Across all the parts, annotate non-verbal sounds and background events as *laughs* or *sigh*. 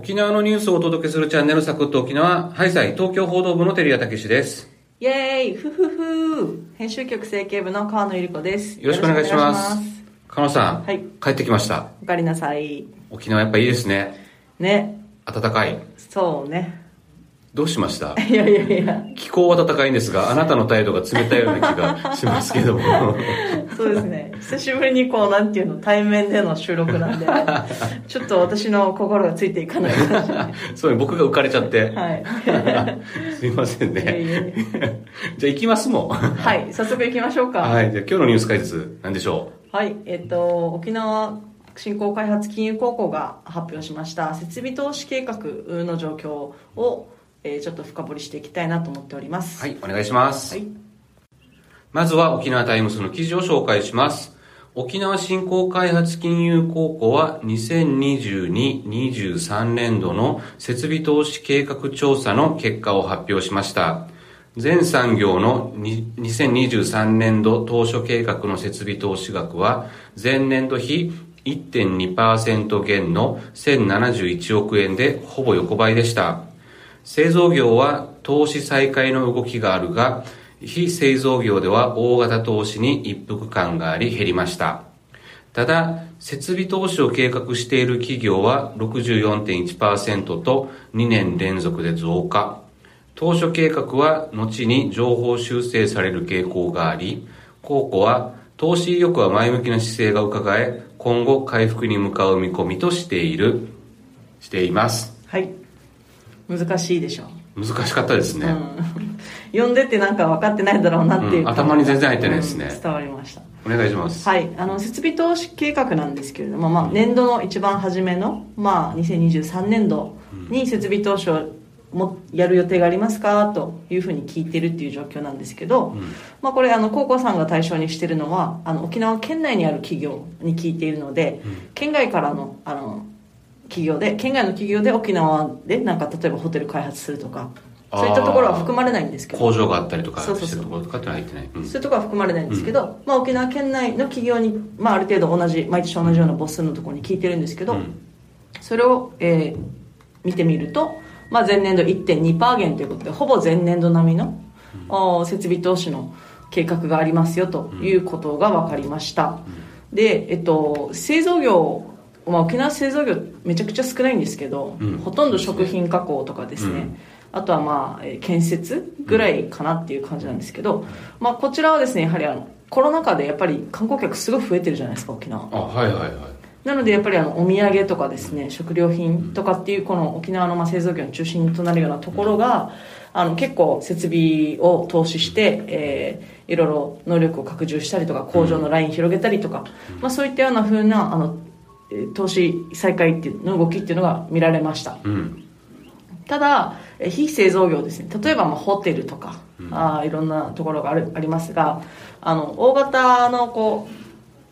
沖縄のニュースをお届けするチャンネルサクッと沖縄、ハイサイ東京報道部の照屋武です。イエーイふふふ編集局整形部の川野ゆり子です。よろしくお願いしますよろしくお願いします。加野さん、はい帰ってきました。おかえりなさい。沖縄やっぱいいですね。ね。暖かい。そうね。どうしました？*laughs* いやいやいや。気候は暖かいんですが、あなたの態度が冷たいような気がしますけども。*laughs* そうですね。久しぶりにこう、なんていうの、対面での収録なんで、*laughs* ちょっと私の心がついていかない感じで。はそうね、僕が浮かれちゃって。い。*laughs* すいませんいやいね。やいじゃあ行きますもん。はい。早速行きましょうか。い。じゃあ今日のニュース解説、何でしょはい、えっと、沖縄振興開発金融高校が発表しました設備投資計画の状況を、えーちょっと深掘りしていきたいなと思っておりまうす。はい、お願いします。はい。まずは沖縄タイムスの記事を紹介します。沖縄振興開発金融高校は2022-23年度の設備投資計画調査の結果を発表しました。全産業のに2023年度当初計画の設備投資額は前年度比1.2%減の1071億円でほぼ横ばいでした。製造業は投資再開の動きがあるが、非製造業では大型投資に一服感があり減りました。ただ、設備投資を計画している企業は64.1%と2年連続で増加。当初計画は後に情報修正される傾向があり、高校は投資意欲は前向きな姿勢が伺え、今後回復に向かう見込みとしている、しています。はい。難しいでしょう。難しかったですね。うん。読んでてなんか分かってないだろうなっていう、うん頭に全然入ってないですねうん伝わりました。お願いします。はい、あの設備投資計画なんですけれども、まあ、年度の一番初めの、まあ、2023年度に設備投資をもやる予定がありますかというふうに聞いてるっていう状況なんですけど、まあ、これあの高校さんが対象にしてるのはあの沖縄県内にある企業に聞いているので、県外からのあの企業で県外の企業で沖縄でなんか例えばホテル開発するとかそういったところは含まれないんですけど。工場があったりとかそうそうところとかって入ってない。うん。そういうところは含まれないんですけど、まあ、沖縄県内の企業に、まあ、ある程度同じ毎年同じような母数のところに聞いてるんですけど、うん。それを、えー見てみると、まあ、前年度1.2%減ということでほぼ前年度並みの、お設備投資の計画がありますよということが分かりました、で、えっと、製造業まあ、沖縄製造業めちゃくちゃ少ないんですけど、うん。ほとんど食品加工とかですね、うん。あとはまあえー建設ぐらいかなっていう感じなんですけど、まあ、こちらはですねやはりあのコロナ禍でやっぱり観光客すごい増えてるじゃないですか沖縄。あ、はいはいはい。なのでやっぱりあのお土産とかですね食料品とかっていうこの沖縄のまあ製造業の中心となるようなところがあの結構設備を投資して、えーいろいろ能力を拡充したりとか工場のライン広げたりとか、まあ、そういったような風なあのえー投資再開っていうの動きっていうのが見られました。うん。ただえー非製造業ですね。例えばまあホテルとか、あーいろんなところがあるありますがあの大型のこ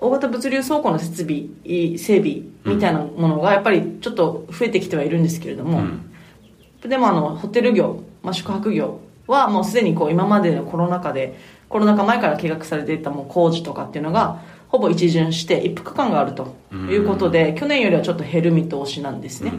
う大型物流倉庫の設備い整備みたいなものがやっぱりちょっと増えてきてはいるんですけれども、うん。でもあのホテル業、まあ、宿泊業はもうすでにこう今までのコロナ禍でコロナ禍前から計画されていたもう工事とかっていうのがほぼ一巡して一服感があるということで去年よりはちょっと減る見通しなんですね、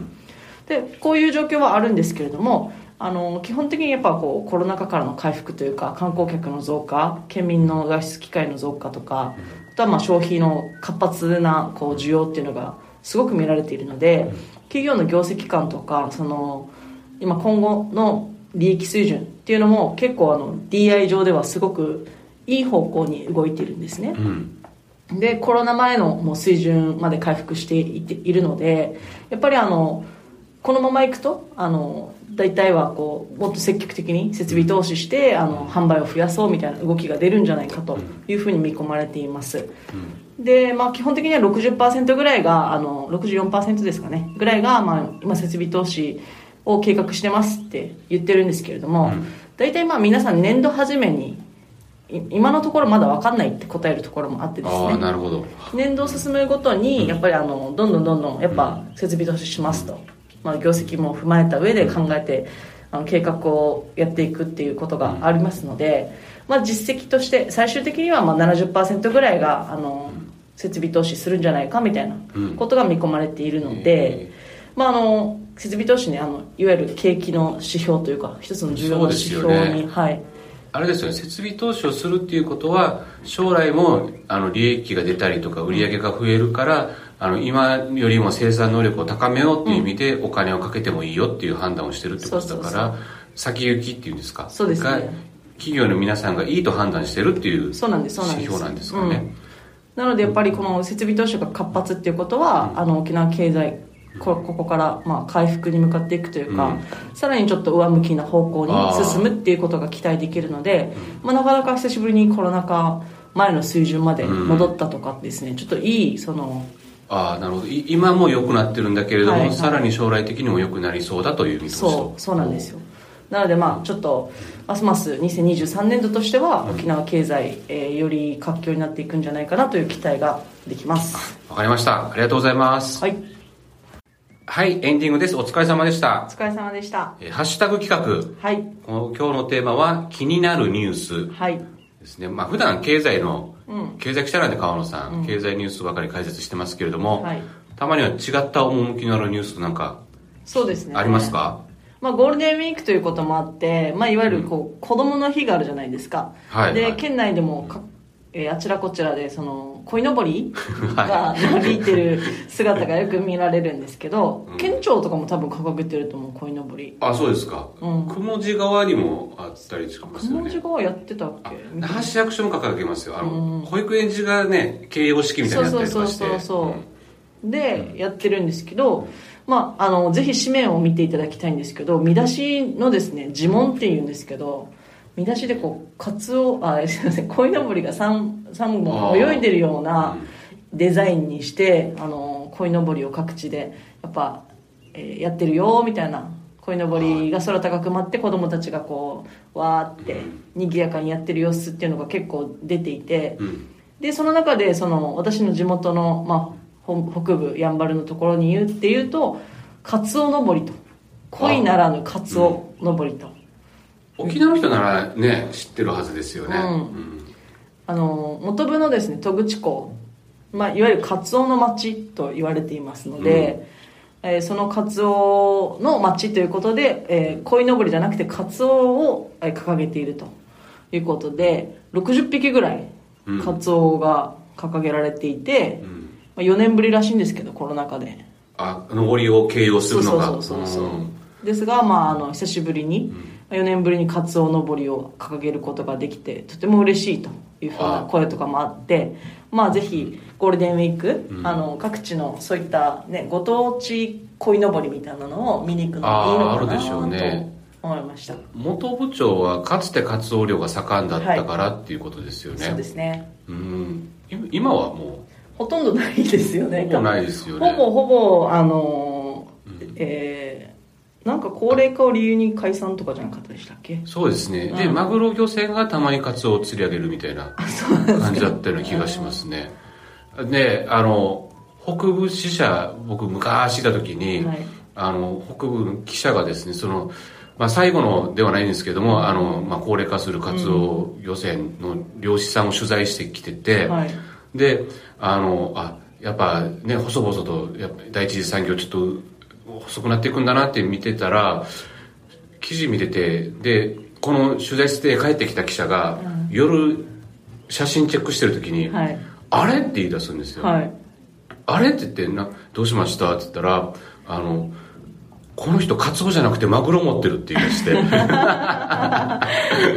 でこういう状況はあるんですけれどもあの基本的にやっぱこうコロナ禍からの回復というか観光客の増加県民の外出機会の増加とかあとはまあ消費の活発なこう需要っていうのがすごく見られているので企業の業績感とかその今今後の利益水準っていうのも結構あの DI 上ではすごくいい方向に動いているんですね、うん。でコロナ前のもう水準まで回復していているのでやっぱりあのこのままいくとあの大体はこうもっと積極的に設備投資してあの販売を増やそうみたいな動きが出るんじゃないかというふうに見込まれています。で、まあ、基本的には60%ぐらいがあの64%ですかね。ぐらいが、まあ、今設備投資を計画してますって言ってるんですけれども、大体まあ皆さん年度初めにい今のところまだ分かんないって答えるところもあってですね。なるほど。年度を進むごとにやっぱりあのどんどんどんどんやっぱ設備投資しますと、まあ、業績も踏まえた上で考えてあの計画をやっていくっていうことがありますので、まあ、実績として最終的にはまあ70%ぐらいがあの設備投資するんじゃないかみたいなことが見込まれているので、まあ、あの設備投資ねあのいわゆる景気の指標というか一つの重要な指標に、ね、はいあれですよね設備投資をするっていうことは将来もあの利益が出たりとか売り上げが増えるから、あの今よりも生産能力を高めようっていう意味でお金をかけてもいいよっていう判断をしてるってことだから先行きっていうんですか？そうですね。企業の皆さんがいいと判断してるっていう指標なんですかね、なのでやっぱりこの設備投資が活発っていうことは、うん、あの沖縄経済こここからまあ回復に向かっていくというか、うん、さらにちょっと上向きな方向に進むっていうことが期待できるので、まあ、なかなか久しぶりにコロナ禍前の水準まで戻ったとかですね、うん、ちょっといいそのああなるほど。今も良くなってるんだけれども、はいはい、さらに将来的にも良くなりそうだという見通しそうそうなんですよ。なのでまあちょっとますます2023年度としては沖縄経済、えー、より活況になっていくんじゃないかなという期待ができます。わかりました。ありがとうございます。はいはいエンディングです。お疲れ様でした。お疲れ様でした、えー、ハッシュタグ企画。はい。今日のテーマは気になるニュース。はい。ですね。まあ普段経済の、うん、経済記者なんで川野さん、うん、経済ニュースばかり解説してますけれども、はい、たまには違った趣のあるニュースなんかそうですね。ありますか？まあ、ゴールデンウィークということもあって、まあ、いわゆるこう、子供の日があるじゃないですか。はい、で、県内でもか、えー、あちらこちらで、その、鯉のぼり *laughs* がなびいてる姿がよく見られるんですけど、うん、県庁とかも多分掲げてると思う、鯉のぼり。あ、そうですか。うん。雲地川にもあったりしますよね。雲地川やってたっけ？那覇市役所も掲げますよ。あの、うん、保育園児がね、形容式みたいなやったりとかして。そうそうそうそう。で、やってるんですけど、まあ、あの、ぜひ紙面を見ていただきたいんですけど、見出しのですね、呪文っていうんですけど、見出しでこう、カツオ、あ、*laughs* すいません、鯉のぼりが 3, 3本泳いでるようなデザインにして、あの、鯉のぼりを各地で、やっぱ、えー、やってるよ、みたいな。鯉のぼりが空高く舞って子供たちがこう、わーって、賑やかにやってる様子っていうのが結構出ていて、で、その中で、その、私の地元の、まあ、北部やんばるのところに言うっていうとカツオ登りと。恋ならぬカツオ登りと、うん、沖縄の人ならね知ってるはずですよね、うん。うん、あの元部のですね戸口港、まあ、いわゆるカツオの町と言われていますので、うん、えー、そのカツオの町ということで、えー、鯉のぼりじゃなくてカツオを掲げているということで60匹ぐらいカツオが掲げられていて、うん。まあ、4年ぶりらしいんですけどコロナ禍で。あ上りを形容するのが。そうそうそうそう、うん、ですが、まあ、あの久しぶりに、うん、4年ぶりにカツオ上りを掲げることができてとても嬉しいというふうな声とかもあってまあぜひゴールデンウィーク、うん、あの各地のそういった、ね、ご当地鯉のぼりみたいなのを見に行くのがいいのかなと、ね、思いました。元部長はかつてカツオ漁が盛んだったから、っていうことですよね。そうですね。うん。今はもうほとんどないですよね。ほぼないですよね。ほぼほぼ、あの、うん、えー、なんか高齢化を理由に解散とかじゃなかったでしたっけ？そうですね。で、マグロ漁船がたまにカツオを釣り上げるみたいな感じだったような気がしますね。で、あの、北部支社、僕昔いた時に、はい、あの、北部の記者がですね、その、まあ、最後のではないんですけども、あの、まあ、高齢化するカツオ漁船の漁師さんを取材してきてて、はい。で、あの、あ、やっぱね、細々と、やっぱ第一次産業ちょっと細くなっていくんだなって見てたら、記事見てて、で、この取材して帰ってきた記者が、うん、夜写真チェックしてる時に、はい、あれって言い出すんですよ。はい、あれって言ってな、どうしましたって言ったら、あの、この人カツオじゃなくてマグロ持ってるって言い出して。*laughs*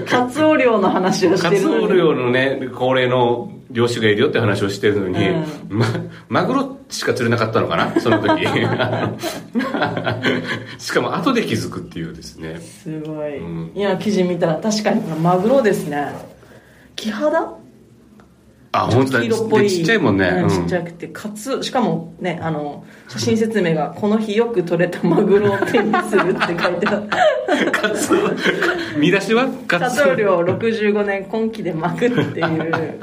カツオ漁の話をしてるカツオ漁のね高齢の漁師がいるよって話をしてるのに、うん、ま、マグロしか釣れなかったのかな？その時。*laughs* しかも後で気づくっていうですね。すごい、うん、今記事見たら確かにマグロですね。キハダ？あ本当だ。黄色っぽい。ちっちゃいもんね、うん、ちっちゃくてかつしかもねあの写真説明が「この日よく取れたマグロを手にする」って書いてあるカツ *laughs* 見出しは？カツ。オ量65年今期で巻くっていう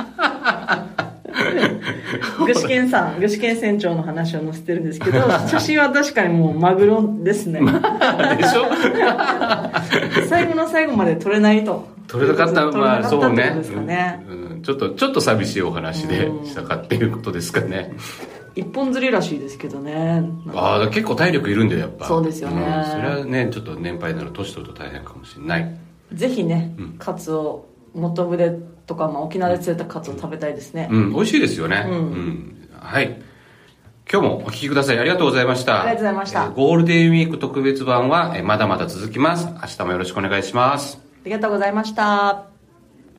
*laughs* 具志堅さん具志堅船長の話を載せてるんですけど *laughs* 写真は確かにもうマグロですね。でしょ？*laughs* 最後の最後まで取れないと。取れなかったまあそうね、ね。うん、ちょっとちょっと寂しいお話でしたかっていうことですかね。一本釣りらしいですけどね。ああ結構体力いるんだよやっぱ。そうですよね。ん。それはねちょっと年配になると年取ると大変かもしれない。ぜひね、カツオ元船とか、まあ、沖縄で釣れたカツオ食べたいですね、うん。美味しいですよね。うん。ん。はい。今日もお聞きください。ありがとうございました。ありがとうございました。えーゴールデンウィーク特別版はえーまだまだ続きます。明日もよろしくお願いします。ありがとうございました